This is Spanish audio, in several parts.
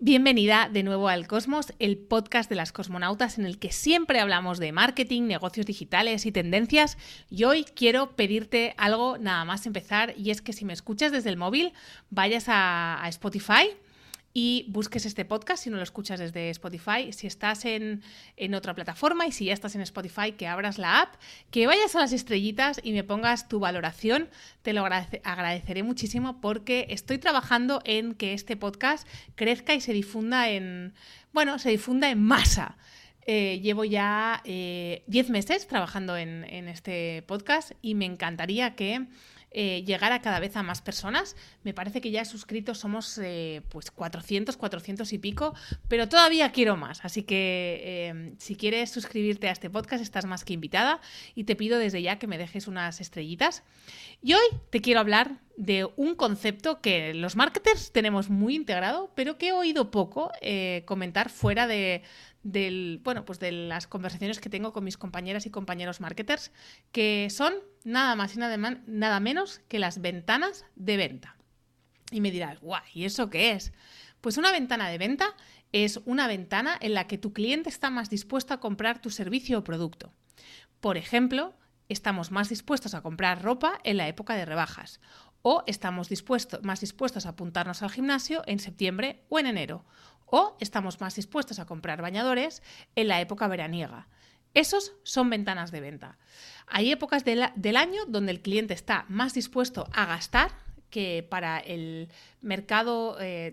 Bienvenida de nuevo al Cosmos, el podcast de las cosmonautas en el que siempre hablamos de marketing, negocios digitales y tendencias. Y hoy quiero pedirte algo nada más empezar y es que si me escuchas desde el móvil, vayas a, Spotify y busques este podcast si no lo escuchas desde Spotify, si estás en, otra plataforma y si ya estás en Spotify, que abras la app, que vayas a las estrellitas y me pongas tu valoración. Te lo agradeceré muchísimo porque estoy trabajando en que este podcast crezca y se difunda en, bueno, se difunda en masa. Eh, llevo ya 10 eh, meses trabajando en, en, este podcast y me encantaría que eh, llegar a cada vez a más personas. Me parece que ya suscritos somos eh, pues 400, 400 y pico, pero todavía quiero más. Así que eh, si quieres suscribirte a este podcast, estás más que invitada y te pido desde ya que me dejes unas estrellitas. Y hoy te quiero hablar de un concepto que los marketers tenemos muy integrado, pero que he oído poco comentar fuera de, del, bueno, pues de las conversaciones que tengo con mis compañeras y compañeros marketers, que son nada más y nada, nada menos que las ventanas de venta. Y me dirás, guay, ¿y eso qué es? Pues una ventana de venta es una ventana en la que tu cliente está más dispuesto a comprar tu servicio o producto. Por ejemplo, estamos más dispuestos a comprar ropa en la época de rebajas o estamos más dispuestos a apuntarnos al gimnasio en septiembre o en enero o estamos más dispuestos a comprar bañadores en la época veraniega. Esos son ventanas de venta. Hay épocas del año donde el cliente está más dispuesto a gastar que para el mercado eh,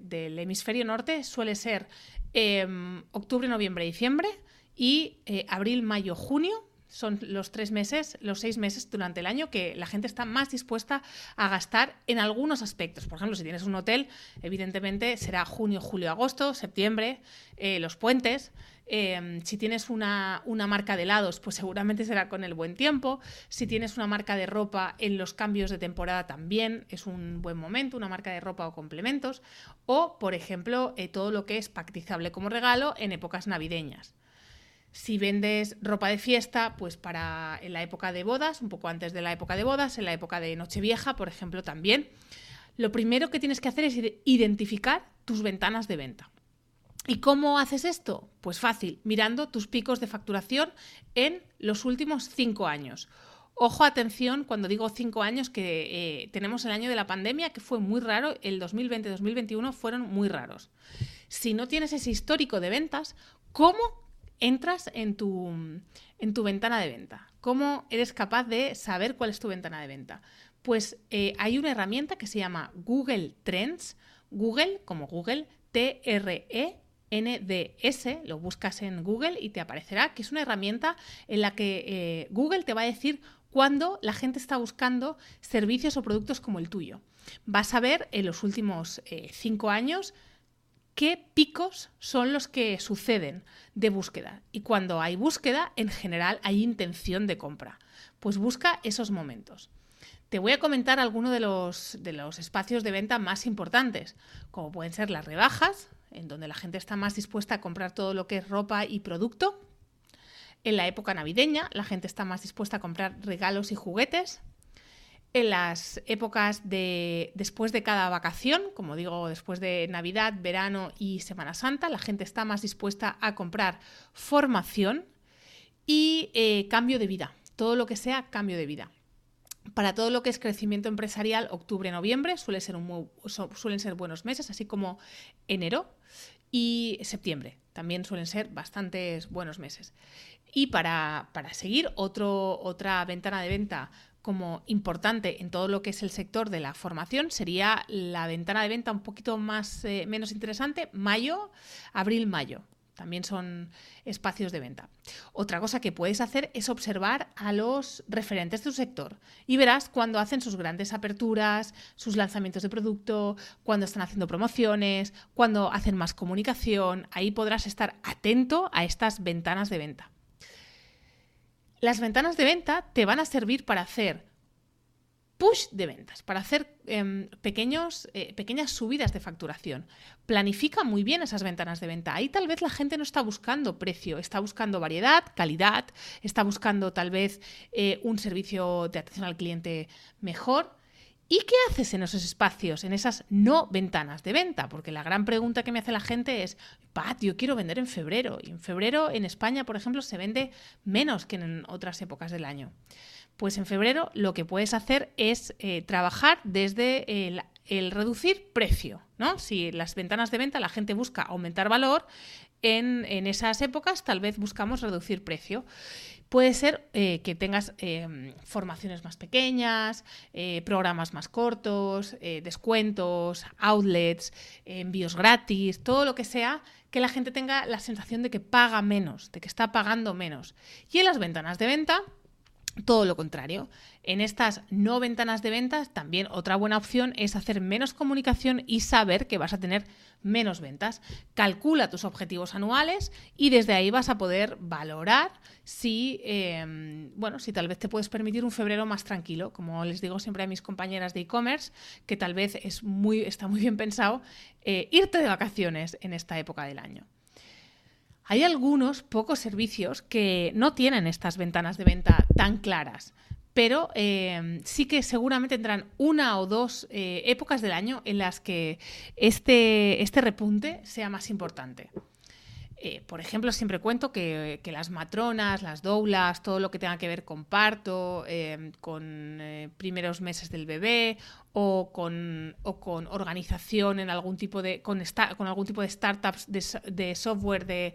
del hemisferio norte suele ser em, octubre, noviembre, diciembre y eh, abril, mayo, junio son los tres meses, los seis meses durante el año que la gente está más dispuesta a gastar en algunos aspectos. Por ejemplo, si tienes un hotel, evidentemente será junio, julio, agosto, septiembre, eh, los puentes. Em, si tienes una, una, marca de helados, pues seguramente será con el buen tiempo. Si tienes una marca de ropa en los cambios de temporada también es un buen momento, una marca de ropa o complementos. O, por ejemplo, eh, todo lo que es pactizable como regalo en épocas navideñas. Si vendes ropa de fiesta, pues para en la época de bodas, un poco antes de la época de bodas, en la época de Nochevieja, por ejemplo, también. Lo primero que tienes que hacer es identificar tus ventanas de venta. ¿Y cómo haces esto? Pues fácil, mirando tus picos de facturación en los últimos cinco años. Ojo, atención, cuando digo cinco años, que eh, tenemos el año de la pandemia, que fue muy raro, el 2020-2021 fueron muy raros. Si no tienes ese histórico de ventas, ¿cómo entras en tu, en tu ventana de venta. ¿Cómo eres capaz de saber cuál es tu ventana de venta? Pues eh, hay una herramienta que se llama Google Trends. Google, como Google, T-R-E-N-D-S, lo buscas en Google y te aparecerá, que es una herramienta en la que eh, Google te va a decir cuándo la gente está buscando servicios o productos como el tuyo. Vas a ver en los últimos eh, cinco años qué picos son los que suceden de búsqueda. Y cuando hay búsqueda, en general hay intención de compra. Pues busca esos momentos. Te voy a comentar algunos de los, de los espacios de venta más importantes, como pueden ser las rebajas, en donde la gente está más dispuesta a comprar todo lo que es ropa y producto. En la época navideña, la gente está más dispuesta a comprar regalos y juguetes en las épocas de después de cada vacación, como digo, después de Navidad, verano y Semana Santa, la gente está más dispuesta a comprar formación y eh, cambio de vida, todo lo que sea cambio de vida. Para todo lo que es crecimiento empresarial, octubre-noviembre suelen ser buenos meses, así como enero y septiembre. También suelen ser bastantes buenos meses. Y para, seguir, otra ventana de venta como importante en todo lo que es el sector de la formación sería la ventana de venta un poquito más eh, menos interesante, mayo, abril, mayo. También son espacios de venta. Otra cosa que puedes hacer es observar a los referentes de tu sector y verás cuando hacen sus grandes aperturas, sus lanzamientos de producto, cuando están haciendo promociones, cuando hacen más comunicación. Ahí podrás estar atento a estas ventanas de venta. Las ventanas de venta te van a servir para hacer push de ventas, para hacer em, pequeños, eh, pequeñas subidas de facturación. Planifica muy bien esas ventanas de venta. Ahí tal vez la gente no está buscando precio, está buscando variedad, calidad, está buscando tal vez eh, un servicio de atención al cliente mejor. ¿Y qué haces en esos espacios, en esas no ventanas de venta? Porque la gran pregunta que me hace la gente es, Pat, yo quiero vender en febrero. Y en febrero en España, por ejemplo, se vende menos que en otras épocas del año. Pues en febrero lo que puedes hacer es eh, trabajar desde el, reducir precio, ¿no? Si las ventanas de venta la gente busca aumentar valor, en, esas épocas tal vez buscamos reducir precio. Puede ser eh, que tengas eh, formaciones más pequeñas, programas más cortos, descuentos, outlets, envíos gratis, todo lo que sea que la gente tenga la sensación de que paga menos, de que está pagando menos. Y en las ventanas de venta, todo lo contrario. En estas no ventanas de ventas, también otra buena opción es hacer menos comunicación y saber que vas a tener menos ventas. Calcula tus objetivos anuales y desde ahí vas a poder valorar si, em, bueno, si tal vez te puedes permitir un febrero más tranquilo. Como les digo siempre a mis compañeras de e-commerce, que tal vez es muy, está muy bien pensado eh, irte de vacaciones en esta época del año. Hay algunos pocos servicios que no tienen estas ventanas de venta tan claras, pero eh, sí que seguramente tendrán una o dos eh, épocas del año en las que este, este repunte sea más importante. Eh, por ejemplo, siempre cuento que, las matronas, las doulas, todo lo que tenga que ver con parto, eh, con eh, primeros meses del bebé o con, organización en algún tipo de, con, algún tipo de startups de, software, de,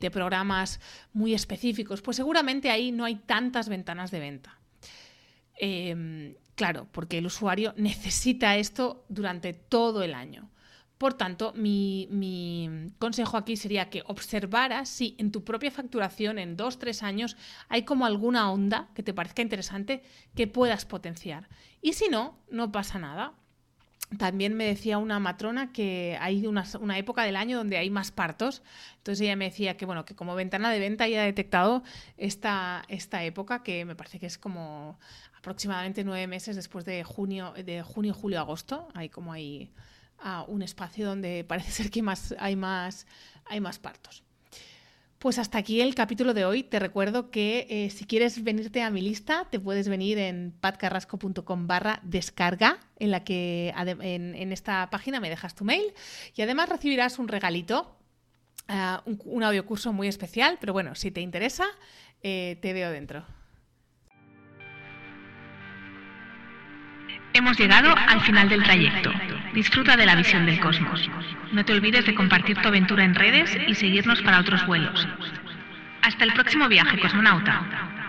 de programas muy específicos, pues seguramente ahí no hay tantas ventanas de venta. Em, claro, porque el usuario necesita esto durante todo el año. Por tanto, mi, consejo aquí sería que observaras si en tu propia facturación en dos, tres años hay como alguna onda que te parezca interesante que puedas potenciar. Y si no, no pasa nada. También me decía una matrona que hay una, época del año donde hay más partos. Entonces ella me decía que, bueno, que como ventana de venta ya ha detectado esta, esta época, que me parece que es como aproximadamente nueve meses después de junio, de junio, julio, agosto. Hay como hay a un espacio donde parece ser que más, hay, más, hay más partos. Pues hasta aquí el capítulo de hoy. Te recuerdo que eh, si quieres venirte a mi lista, te puedes venir en patcarrasco.com barra descarga, en la que en, esta página me dejas tu mail y además recibirás un regalito, uh, un, un audio curso muy especial, pero bueno, si te interesa, eh, te veo dentro. Hemos llegado al final del trayecto. Disfruta de la visión del cosmos. No te olvides de compartir tu aventura en redes y seguirnos para otros vuelos. Hasta el próximo viaje, cosmonauta.